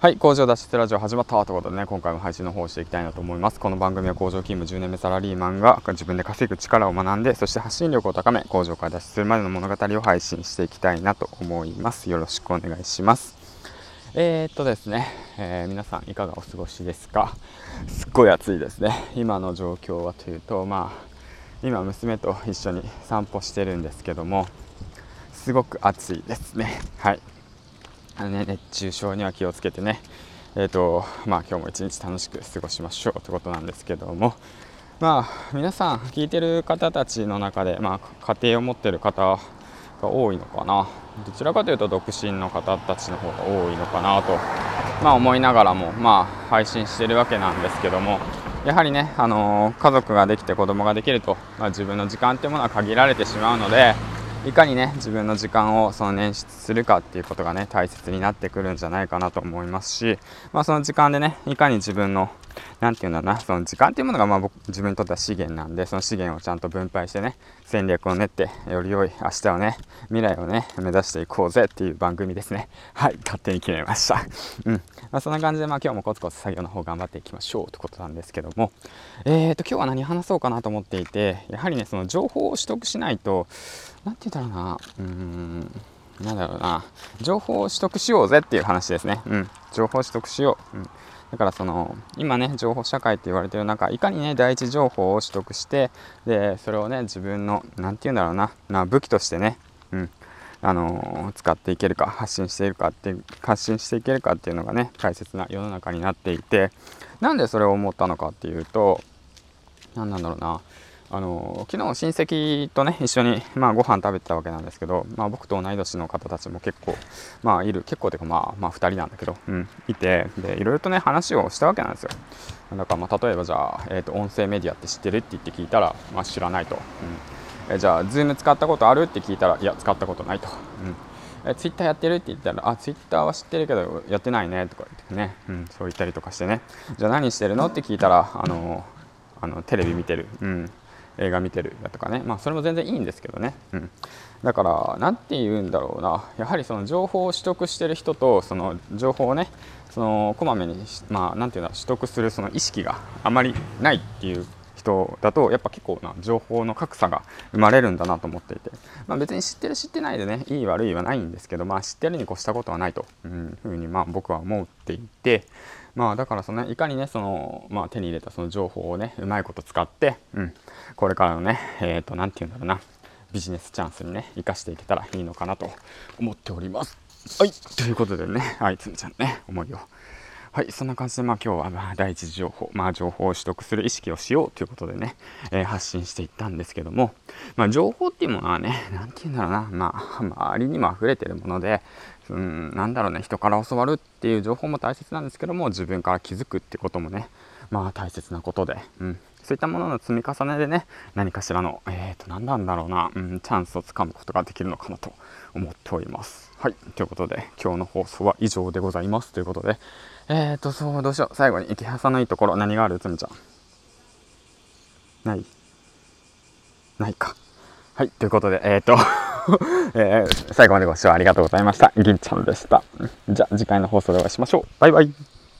はい工場脱出ラジオ始まったということでね今回も配信の方をしていきたいなと思います。この番組は工場勤務10年目サラリーマンが自分で稼ぐ力を学んでそして発信力を高め工場から脱出するまでの物語を配信していきたいなと思います。よろしくお願いします。えー、っとですね、えー、皆さんいかがお過ごしですか？すっごい暑いですね。今の状況はというとまあ今娘と一緒に散歩してるんですけどもすごく暑いですね。はい。あのね、熱中症には気をつけてね、えーとまあ、今日も一日楽しく過ごしましょうということなんですけども、まあ、皆さん聞いてる方たちの中で、まあ、家庭を持ってる方が多いのかな。どちらかというと独身の方たちの方が多いのかなと、まあ、思いながらも、まあ、配信してるわけなんですけども。やはりね、あのー、家族ができて子供ができると、まあ、自分の時間っていうものは限られてしまうのでいかにね自分の時間をその捻出するかっていうことがね大切になってくるんじゃないかなと思いますし、まあ、その時間でねいかに自分の何て言うんだろうなその時間っていうものがまあ僕自分にとっては資源なんでその資源をちゃんと分配してね戦略を練ってより良い明日をね未来をね目指していこうぜっていう番組ですね。はい勝手に決めました。うん。まあ、そんな感じでまあ今日もコツコツ作業の方頑張っていきましょうということなんですけども。えーと今日は何話そうかなと思っていてやはりねその情報を取得しないと何て言うんだろうなうーんなんだろうな情報を取得しようぜっていう話ですね。うん。情報を取得しよう、うん。だからその今ね情報社会って言われてる中いかにね第一情報を取得してでそれをね自分の何て言うんだろうなな武器としてね、うんあのー、使っていけるか発信しているかって発信していけるかっていうのがね大切な世の中になっていてなんでそれを思ったのかっていうと何なんだろうなあの昨日親戚とね一緒に、まあ、ご飯食べてたわけなんですけど、まあ、僕と同い年の方たちも結構、まあ、いる結構というか、まあ、まあ2人なんだけど、うん、いてでいろいろとね話をしたわけなんですよ。だからまあ例えばじゃあ、えーと、音声メディアって知ってるって言って聞いたら、まあ、知らないと、うん、えじゃあ Zoom 使ったことあるって聞いたらいや使ったことないと、うん、えツイッターやってるって言ったらあツイッターは知ってるけどやってないねとか言ってね、うん、そう言ったりとかしてね。じゃあ何してるの？って聞いたらあのあのテレビ見てる、うん、映画見てるだとかね、まあ、それも全然いいんですけどね、うん、だから何て言うんだろうな。やはりその情報を取得してる人とその情報をねそのこまめに、まあ、なんていうんだ取得するその意識があまりないっていう人だとやっぱ結構な情報の格差が生まれるんだなと思っていて、まあ、別に知ってる知ってないでねいい悪いはないんですけど、まあ、知ってるに越したことはないというふうにまあ僕は思っていて。まあだからその、ね、いかにねその、まあ、手に入れたその情報をねうまいこと使って、うん、これからのねえっ、ー、と何て言うんだろうな。ビジネスチャンスにね生かしていけたらいいのかなと思っております。はい。ということでね。はいつんちゃんね思いを。はい、そんな感じで、まあ、今日は、まあ、第一次情報、まあ、情報を取得する意識をしようということでね、えー、発信していったんですけども、まあ、情報っていうものはね、なんて言うんだろうな、まあ、周りにも溢れてるもので、うん、なんだろうね、人から教わるっていう情報も大切なんですけども、自分から気づくってこともね、まあ、大切なことで、うん、そういったものの積み重ねでね、何かしらの、えっ、ー、と、何なんだろうな、うん、チャンスをつかむことができるのかなと思っております。はい、ということで、今日の放送は以上でございます。ということで、えーと、そう、どうしよう。最後に、池原さんのいいところ、何がある？つみちゃん。ないないか。はい、ということで、えーと えー、最後までご視聴ありがとうございました。銀ちゃんでした。じゃあ、次回の放送でお会いしましょう。バイバイ。